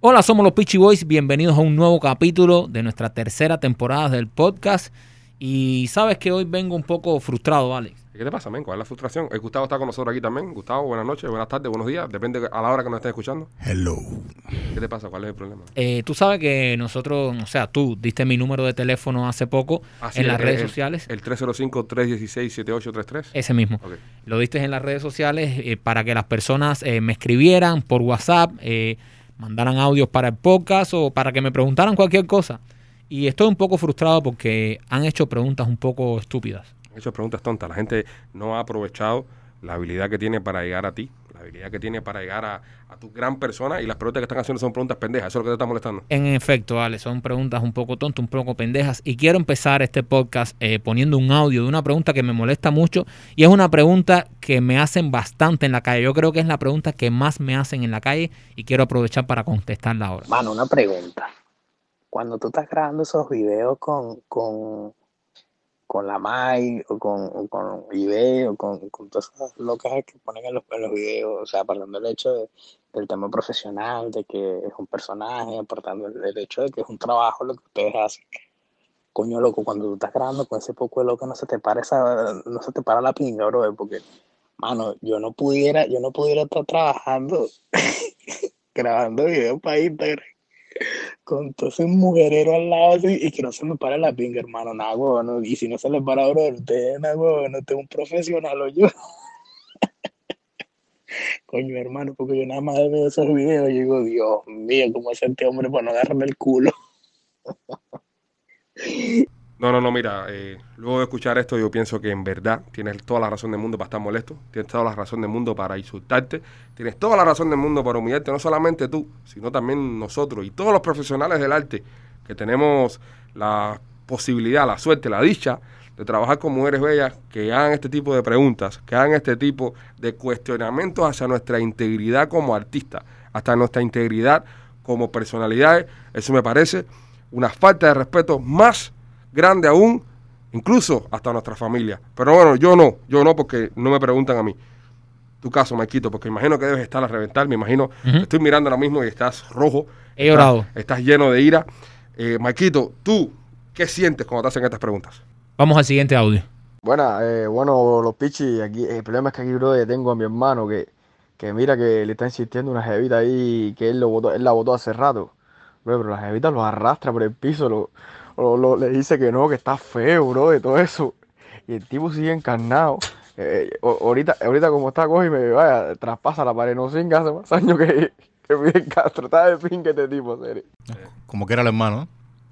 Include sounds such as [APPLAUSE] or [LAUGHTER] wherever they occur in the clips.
Hola, somos los Peachy Boys. Bienvenidos a un nuevo capítulo de nuestra tercera temporada del podcast. Y sabes que hoy vengo un poco frustrado, Alex. ¿Qué te pasa, men? ¿Cuál es la frustración? El Gustavo está con nosotros aquí también. Gustavo, buenas noches, buenas tardes, buenos días. Depende a la hora que nos estén escuchando. Hello. ¿Qué te pasa? ¿Cuál es el problema? Eh, tú sabes que nosotros, o sea, tú diste mi número de teléfono hace poco Ah, sí, en las el- redes el- sociales. El 305-316-7833. Ese mismo. Lo diste en las redes sociales eh, para que las personas eh, me escribieran por WhatsApp, eh, mandaran audios para el podcast o para que me preguntaran cualquier cosa. Y estoy un poco frustrado porque han hecho preguntas un poco estúpidas. He hecho preguntas tontas. La gente no ha aprovechado la habilidad que tiene para llegar a ti, habilidad que tiene para llegar a, a tu gran persona y las preguntas que están haciendo son preguntas pendejas. Eso es lo que te está molestando. En efecto, Ale, son preguntas un poco tontas, un poco pendejas. Y quiero empezar este podcast eh, poniendo un audio de una pregunta que me molesta mucho. Y es una pregunta que me hacen bastante en la calle. Yo creo que es la pregunta que más me hacen en la calle y quiero aprovechar para contestarla ahora. Mano, una pregunta. Cuando tú estás grabando esos videos con, con, con la Mai o con, o con Ibe o con, con todas esas locas que ponen en los, en los videos, o sea, apartando el hecho de- del tema profesional, de que es un personaje, apartando el, hecho de que es un trabajo lo que ustedes hacen. Coño, loco, cuando tú estás grabando con ese poco de loco, no se te para esa, no se te para la pinga, bro, porque, mano, yo no pudiera, yo no pudiera estar trabajando, [LAUGHS] grabando videos para Instagram con todo ese mujerero al lado así, y que no se me pare la pinga, hermano, nada, y si no se le para, bro, usted, usted es un profesional, o yo. [LAUGHS] Coño, hermano, porque yo nada más veo esos videos y digo, Dios mío, ¿cómo hace este hombre para no agarrarme el culo? [LAUGHS] No, no, no, mira, eh, luego de escuchar esto yo pienso que en verdad tienes toda la razón del mundo para estar molesto, tienes toda la razón del mundo para insultarte, tienes toda la razón del mundo para humillarte, no solamente tú, sino también nosotros y todos los profesionales del arte que tenemos la posibilidad, la suerte, la dicha de trabajar con mujeres bellas que hagan este tipo de preguntas, que hagan este tipo de cuestionamientos hacia nuestra integridad como artista, hasta nuestra integridad como personalidades, eso me parece una falta de respeto más grande aún, incluso hasta nuestra familia. Pero bueno, yo no, yo no porque no me preguntan a mí. Tu caso, Maquito, porque imagino que debes estar a reventar, me imagino, estoy mirando ahora mismo y estás rojo. He llorado. Estás, lleno de ira. Eh, Maquito, ¿tú qué sientes cuando te hacen estas preguntas? Vamos al siguiente audio. Buena, eh, bueno, los pichis, aquí, el problema es que aquí, bro, tengo a mi hermano que, que mira que le está insistiendo una jevita ahí, que él, lo botó, él la botó hace rato. Bro, pero la jevita lo arrastra por el piso, lo, lo- lo- le dice que no, que está feo, bro, de todo eso. Y el tipo sigue encarnado. Eh, o- ahorita, ahorita como está, coge y me vaya, traspasa la pared, no singa, hace más años que, que Fidel Castro, está de fin que este tipo, serio. Como que era el hermano, ¿eh?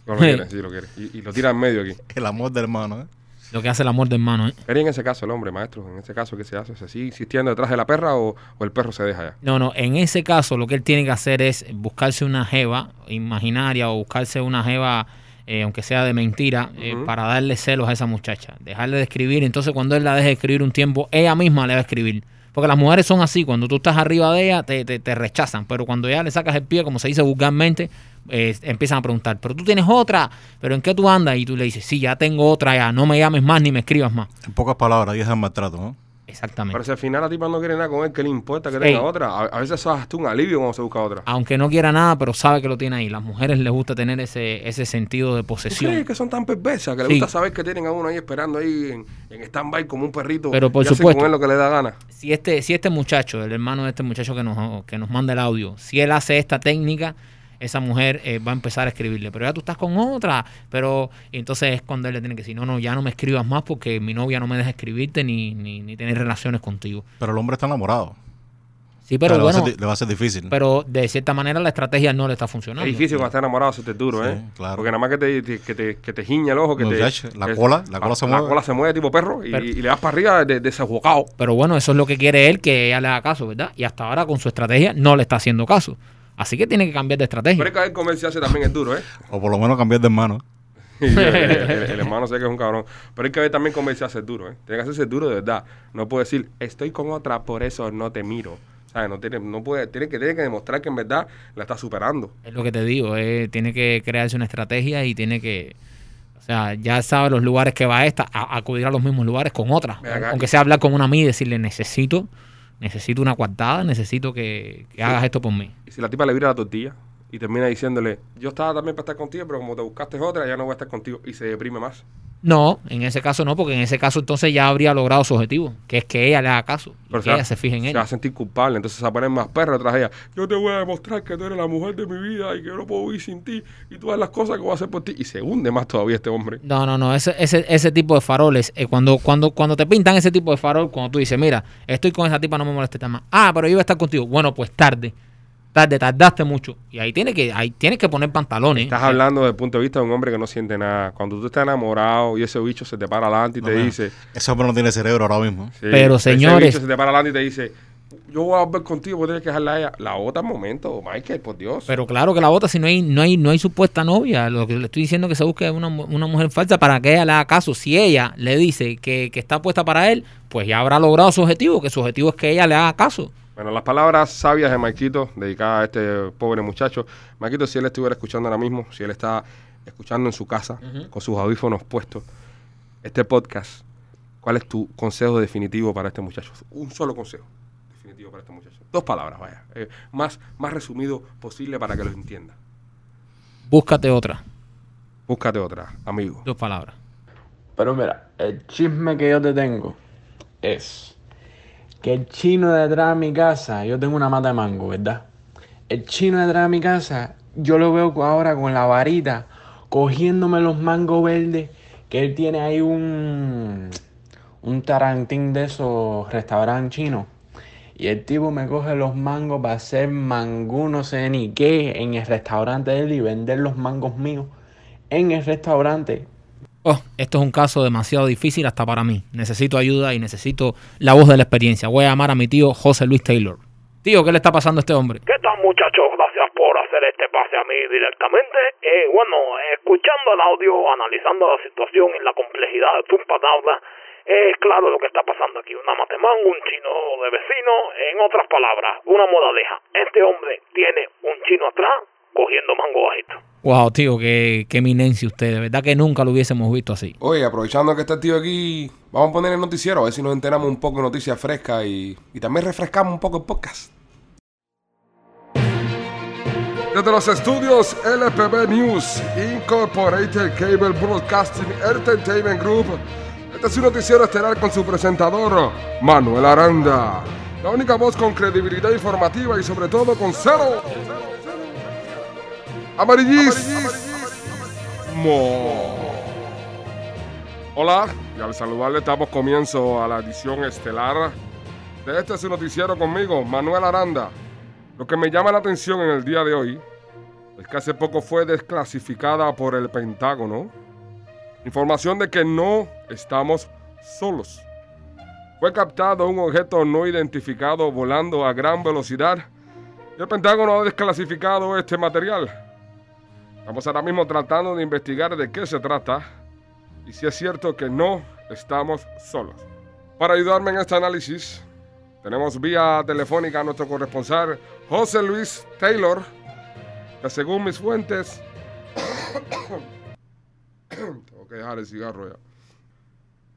No lo quieres, [LAUGHS] sí lo quieres. Y, y lo tira en medio aquí. [LAUGHS] El amor del hermano, ¿eh? Lo que hace el amor de hermano, ¿eh? Pero en ese caso, el hombre, maestro, en ese caso, ¿qué se hace? ¿Se sigue insistiendo detrás de la perra o, o el perro se deja ya? No, no, en ese caso lo que él tiene que hacer es buscarse una jeva imaginaria o buscarse una jeva, eh, aunque sea de mentira, eh, para darle celos a esa muchacha. Dejarle de escribir, entonces cuando él la deje de escribir un tiempo, ella misma le va a escribir. Porque las mujeres son así, cuando tú estás arriba de ella, te, te- te rechazan, pero cuando ya le sacas el pie, como se dice vulgarmente, eh, empiezan a preguntar, pero tú tienes otra, pero ¿en qué tú andas? Y tú le dices, sí, ya tengo otra, ya, no me llames más ni me escribas más. En pocas palabras, ahí es el maltrato, ¿no? Exactamente. Pero si al final la tipa no quiere nada con él, ¿qué le importa que tenga otra? A, a veces es un alivio cuando se busca otra. Aunque no quiera nada, pero sabe que lo tiene ahí. Las mujeres les gusta tener ese, ese sentido de ¿Tú posesión. crees que son tan perversas que les Sí. gusta saber que tienen a uno ahí esperando ahí en, en stand-by como un perrito? Pero por y supuesto. con él lo que le da gana. Si este, si este muchacho, el hermano de este muchacho que nos, que nos manda el audio, si él hace esta técnica, esa mujer eh, va a empezar a escribirle, pero ya tú estás con otra, pero entonces es cuando él le tiene que decir, no, no, ya no me escribas más porque mi novia no me deja escribirte ni, ni, ni tener relaciones contigo. Pero el hombre está enamorado. Sí, pero le, bueno, va a ser, di- le va a ser difícil. pero de cierta manera la estrategia no le está Es funcionando. difícil cuando estás enamorado hacerte duro, Sí, ¿eh? claro. Porque nada más que te, te- que te, que te giña el ojo, que te... La que- cola- la cola se la mueve. cola se mueve tipo perro y, Pero- y le das para arriba de, desabocado. Pero bueno, eso es lo que quiere él, que ella le haga caso, ¿verdad? Y hasta ahora con su estrategia no le está haciendo caso. Así que tiene que cambiar de estrategia. Pero es que el comercio hace también es duro, ¿eh? O por lo menos cambiar de hermano. [LAUGHS] El, el- el- el hermano sé que es un cabrón. Pero hay que ver también cómo él se hace duro, ¿eh? Tiene que hacerse duro de verdad. No puede decir, estoy con otra, por eso no te miro. ¿Sabes? No tiene, no puede, tiene que, tiene que demostrar que en verdad la está superando. Es lo que te digo, eh, tiene que crearse una estrategia y tiene que, o sea, ya sabe los lugares que va esta, a, acudir a los mismos lugares con otra. Aunque sea hablar con una amiga y decirle, necesito, necesito una cuartada, necesito que, hagas esto por mí. Y si la tipa le vira la tortilla y termina diciéndole, yo estaba también para estar contigo, pero como te buscaste otra, ya no voy a estar contigo. Y se deprime más. No, en ese caso no, porque en ese caso entonces ya habría logrado su objetivo, que es que ella le haga caso, y que ella se fije en se él. va a sentir culpable, entonces se va a poner más perro tras ella. Yo te voy a demostrar que tú eres la mujer de mi vida y que yo no puedo vivir sin ti y todas las cosas que voy a hacer por ti. Y se hunde más todavía este hombre. No, no, no, ese, ese, ese tipo de faroles, eh, cuando, cuando, cuando te pintan ese tipo de farol, cuando tú dices, mira, estoy con esa tipa, no me moleste más. Ah, pero yo iba a estar contigo. Bueno, pues tarde. Tarde, tardaste mucho. Y ahí tienes que, ahí tienes que poner pantalones. Estás hablando desde el punto de vista de un hombre que no siente nada. Cuando tú estás enamorado y ese bicho se te para adelante y No, te mira, dice... Ese hombre no tiene cerebro ahora mismo. sí, Pero, ese señores- bicho se te para adelante y te dice, yo voy a volver contigo, voy a tener que dejarla a ella. La otra momento, Michael, por Dios. Pero claro que la bota si no hay, no hay, no hay supuesta novia. Lo que le estoy diciendo es que se busque una, una mujer falsa para que ella le haga caso. Si ella le dice que, que está puesta para él, pues ya habrá logrado su objetivo, que su objetivo es que ella le haga caso. Bueno, las palabras sabias de Maikito, dedicadas a este pobre muchacho. Maikito, si él estuviera escuchando ahora mismo, si él está escuchando en su casa, con sus audífonos puestos, este podcast, ¿cuál es tu consejo definitivo para este muchacho? Un solo consejo definitivo para este muchacho. Dos palabras, vaya. Eh, más, más resumido posible para que lo entienda. Búscate otra. Búscate otra, amigo. Dos palabras. Pero mira, el chisme que yo te tengo es que el chino detrás de mi casa, yo tengo una mata de mango, ¿verdad? El chino detrás de mi casa, yo lo veo ahora con la varita, cogiéndome los mangos verdes, que él tiene ahí un, un tarantín de esos restaurantes chinos. Y el tipo me coge los mangos para hacer mangú no sé ni qué en el restaurante de él y vender los mangos míos en el restaurante. Oh, esto es un caso demasiado difícil hasta para mí. Necesito ayuda y necesito la voz de la experiencia. Voy a llamar a mi tío José Luis Taylor. Tío, ¿qué le está pasando a este hombre? ¿Qué tal muchachos? Gracias por hacer este pase a mí directamente. Eh, bueno, escuchando el audio, analizando la situación y la complejidad de tus palabras, es claro lo que está pasando aquí. Una matemán, un chino de vecino, en otras palabras, una moraleja. Este hombre tiene un chino atrás cogiendo mango bajito. Wow, tío, qué, qué eminencia usted. De verdad que nunca lo hubiésemos visto así. Oye, aprovechando que está el tío aquí, vamos a poner el noticiero, a ver si nos enteramos un poco de noticias frescas y, y también refrescamos un poco el podcast. Desde los estudios LPB News, Incorporated Cable Broadcasting Entertainment Group, este es un noticiero estelar con su presentador, Manuel Aranda. La única voz con credibilidad informativa y sobre todo con cero. Amarillismo. Hola, y al saludarle damos comienzo a la edición estelar de este su noticiero conmigo, Manuel Aranda. Lo que me llama la atención en el día de hoy es que hace poco fue desclasificada por el Pentágono información de que no estamos solos. Fue captado un objeto no identificado volando a gran velocidad y el Pentágono ha desclasificado este material. Estamos ahora mismo tratando de investigar de qué se trata y si es cierto que no estamos solos. Para ayudarme en este análisis, tenemos vía telefónica a nuestro corresponsal José Luis Taylor, que según mis fuentes... [COUGHS] Tengo que dejar el cigarro ya.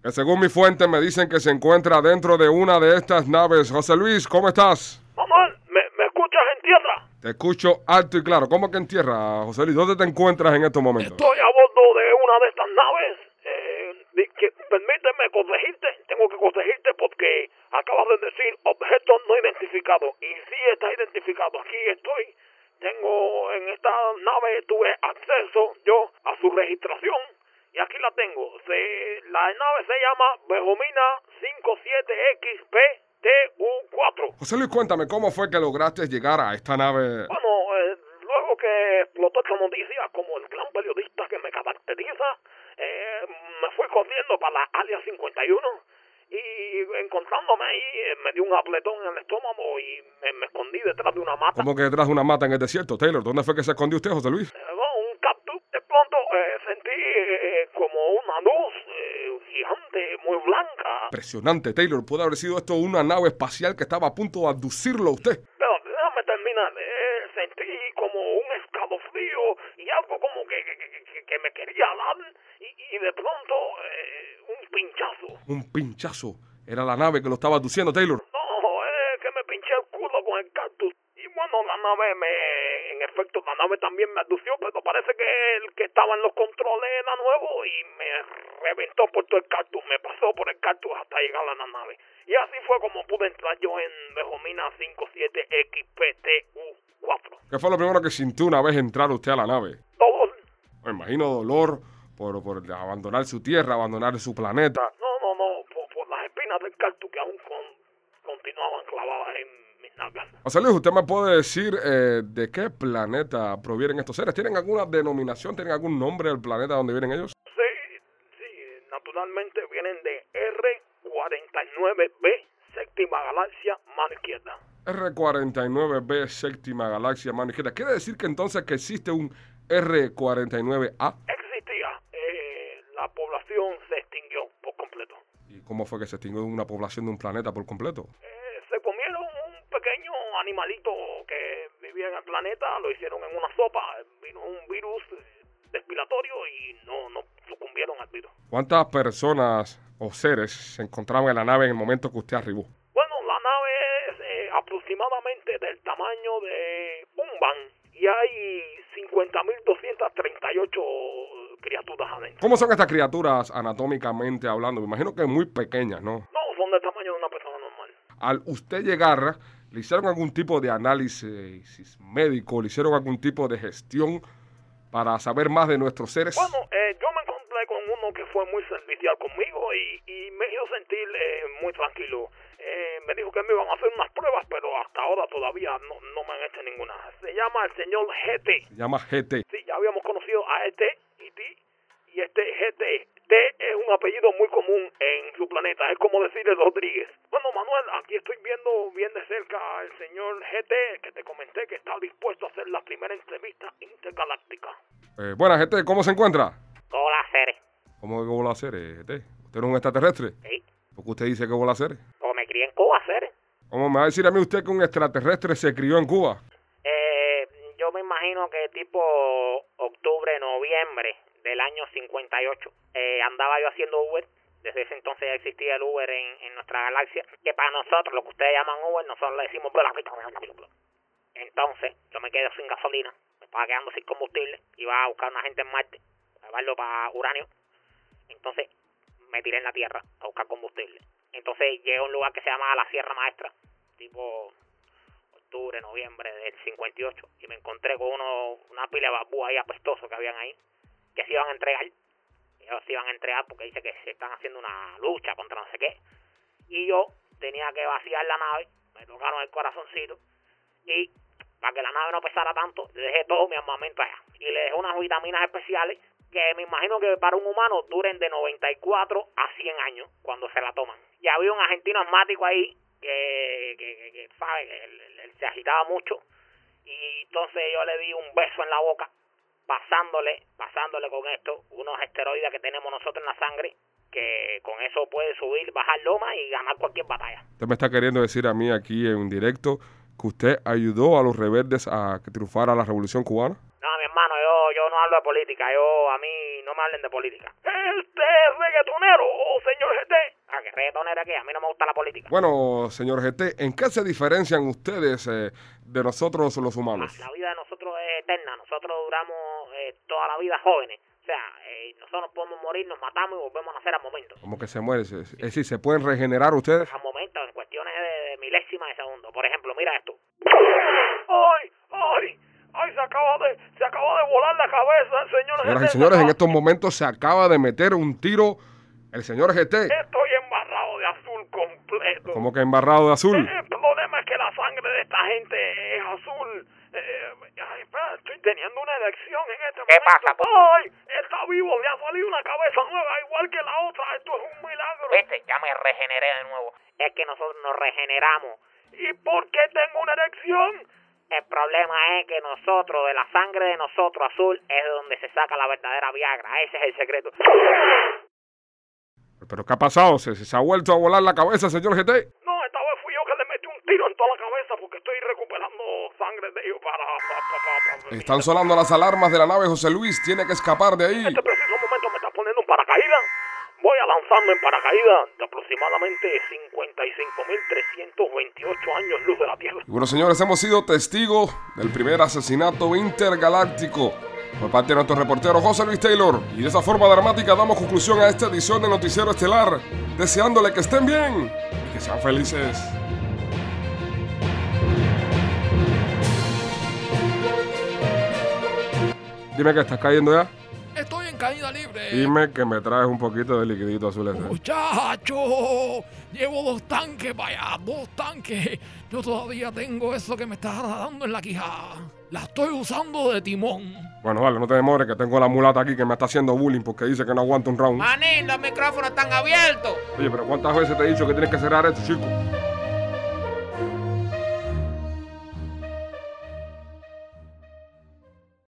Que según mis fuentes me dicen que se encuentra dentro de una de estas naves. José Luis, ¿cómo estás? Manuel, ¿me, me escuchas en tierra? Te escucho alto y claro. ¿Cómo que en tierra, José Luis? ¿Dónde te encuentras en estos momentos? Estoy a bordo de una de estas naves. Eh, que- permíteme corregirte. Tengo que corregirte porque acabas de decir objeto no identificado. Y sí está identificado. Aquí estoy. Tengo en esta nave, tuve acceso yo a su registración. Y aquí la tengo. Se, la nave se llama Bejomina 57XPTU4. José Luis, cuéntame, ¿cómo fue que lograste llegar a esta nave? Bueno, eh, luego que explotó esta noticia, como el gran periodista que me caracteriza, eh, me fui corriendo para la área 51 y encontrándome ahí eh, me dio un apretón en el estómago y me, me escondí detrás de una mata. ¿Cómo que detrás de una mata en el desierto, Taylor? ¿Dónde fue que se escondió usted, José Luis? Eh, bueno, un cactus. De pronto eh, sentí eh, como una luz eh, gigante, muy blanca. Impresionante, Taylor. Pudo haber sido esto una nave espacial que estaba a punto de abducirlo a usted. Pero déjame terminar. Eh, sentí como un escalofrío y algo como que, que, que- me quería dar. Y, y de pronto eh, un pinchazo. Un pinchazo. Era la nave que lo estaba abduciendo, Taylor. No, eh, que me pinché el culo con el cactus. Y bueno, la nave me, en efecto, la nave también me adució, pero parece que el que estaba en los controles era nuevo y me reventó por todo el cactus, me pasó por el cactus hasta llegar a la nave. Y así fue como pude entrar yo en Bejomina 57XPTU4. ¿Qué fue lo primero que sintió una vez entrar usted a la nave? Todo, Me imagino dolor por, por abandonar su tierra, abandonar su planeta. no, no, no, por, por las espinas del cactus que aún con- continuaban clavadas en mis nalgas. José Luis, ¿usted me puede decir eh, de qué planeta provienen estos seres? ¿Tienen alguna denominación? ¿Tienen algún nombre del planeta donde vienen ellos? Sí, sí, naturalmente vienen de R49B, séptima galaxia, mano izquierda. R49B, séptima galaxia, mano izquierda. ¿Quiere decir que entonces que existe un R49A? Existía, eh, la población se extinguió por completo. ¿Y cómo fue que se extinguió una población de un planeta por completo? ¿Cuántas personas o seres se encontraban en la nave en el momento que usted arribó? Bueno, la nave es eh, aproximadamente del tamaño de un van y hay 50.238 criaturas adentro. ¿Cómo son estas criaturas anatómicamente hablando? Me imagino que muy pequeñas, ¿no? No, son del tamaño de una persona normal. Al usted llegar, ¿le hicieron algún tipo de análisis médico? ¿Le hicieron algún tipo de gestión para saber más de nuestros seres? Bueno, eh, yo que fue muy servicial conmigo y, y me hizo sentir eh, muy tranquilo. Eh, me dijo que me iban a hacer unas pruebas, pero hasta ahora todavía no, no me han hecho ninguna. Se llama el señor GT. Se llama GT. Sí, ya habíamos conocido a este y ti. Y este GT T es un apellido muy común en su planeta. Es como decirle Rodríguez. Bueno, Manuel, aquí estoy viendo bien de cerca al señor GT, que te comenté que está dispuesto a hacer la primera entrevista intergaláctica. Eh, buenas, GT, ¿cómo se encuentra? Ceres. ¿Cómo que vola a ser, eh? ¿Usted no es un extraterrestre? Sí. ¿Por qué usted dice que vola a ser? O me crié en Cuba, Ceres. ¿Cómo me va a decir a mí usted que un extraterrestre se crió en Cuba? Eh, yo me imagino que tipo octubre, noviembre del año 58 eh, andaba yo haciendo Uber. Desde ese entonces ya existía el Uber en, en nuestra galaxia. Que para nosotros, lo que ustedes llaman Uber, nosotros le decimos. Entonces, yo me quedé sin gasolina. Me estaba quedando sin combustible. Iba a buscar una gente en Marte. A llevarlo para uranio. Entonces, me tiré en la Tierra a buscar combustible. Entonces, llegué a un lugar que se llama la Sierra Maestra. Tipo octubre, noviembre del 58 y me encontré con uno, una pila de babú ahí apestosos que habían ahí, que se iban a entregar. Ellos se iban a entregar porque dice que se están haciendo una lucha contra no sé qué. Y yo tenía que vaciar la nave, me tocaron el corazoncito y para que la nave no pesara tanto, le dejé todo mi armamento allá. Y le dejé unas vitaminas especiales que me imagino que para un humano duren de 94 a 100 años cuando se la toman. Y había un argentino asmático ahí que, que, que, que, sabe, que él, se agitaba mucho y entonces yo le di un beso en la boca pasándole, pasándole con esto unos esteroides que tenemos nosotros en la sangre que con eso puede subir, bajar loma y ganar cualquier batalla. Usted me está queriendo decir a mí aquí en directo que usted ayudó a los rebeldes a que triunfara la revolución cubana. Hermano, yo, yo no hablo de política, yo a mí no me hablen de política. Este es reggaetonero, oh, señor GT. Ah, que reggaetonera que a mí no me gusta la política. Bueno, señor GT, ¿en qué se diferencian ustedes eh, de nosotros los humanos? La vida de nosotros es eterna, nosotros duramos eh, toda la vida jóvenes. O sea, eh, nosotros podemos morir, nos matamos y volvemos a nacer al momento. Como que se mueren. se- Es decir, ¿se pueden regenerar ustedes momento, en cuestiones de, de milésimas de segundo. Por ejemplo, mira esto. ¡Ay, ay! ¡Ay, se acaba de, se acaba de volar la cabeza señor Señoras y GT. señores, en estos momentos se acaba de meter un tiro el señor GT. Estoy embarrado de azul completo. Como que embarrado de azul. El problema es que la sangre de esta gente es azul. Eh, ay, espera, estoy teniendo una elección en este ¿Qué momento. pasa, pues? ¡Ay! Está vivo, le ha salido una cabeza nueva igual que la otra. Esto es un milagro. ¿Viste? Ya me regeneré de nuevo. Es que nosotros nos regeneramos. ¿Y por qué tengo una erección? El problema es que nosotros, de la sangre de nosotros azul, es de donde se saca la verdadera Viagra. Ese es el secreto. ¿Pero qué ha pasado? ¿Se, se ha vuelto a volar la cabeza, señor GT? No, esta vez fui yo que le metí un tiro en toda la cabeza porque estoy recuperando sangre de ellos para... para, para, para- Están sonando las alarmas de la nave José Luis. Tiene que escapar de ahí. En este preciso momento me está poniendo un paracaídas. Voy a lanzarme en paracaídas aproximadamente aproximadamente 55.328 años luz de la Tierra. Bueno, señores, hemos sido testigos del primer asesinato intergaláctico por parte de nuestro reportero José Luis Taylor. Y de esa forma dramática damos conclusión a esta edición de Noticiero Estelar, deseándole que estén bien y que sean felices. Dime que estás cayendo ya. Caída libre. Dime que me traes un poquito de liquidito azul ese. Muchacho, llevo dos tanques, vaya, dos tanques. Yo todavía tengo eso que me está dando en la quijada. La estoy usando de timón. Bueno, dale, no te demores que tengo la mulata aquí que me está haciendo bullying porque dice que no aguanta un round. Manín, los micrófonos están abiertos. Oye, pero ¿cuántas veces te he dicho que tienes que cerrar esto, chico?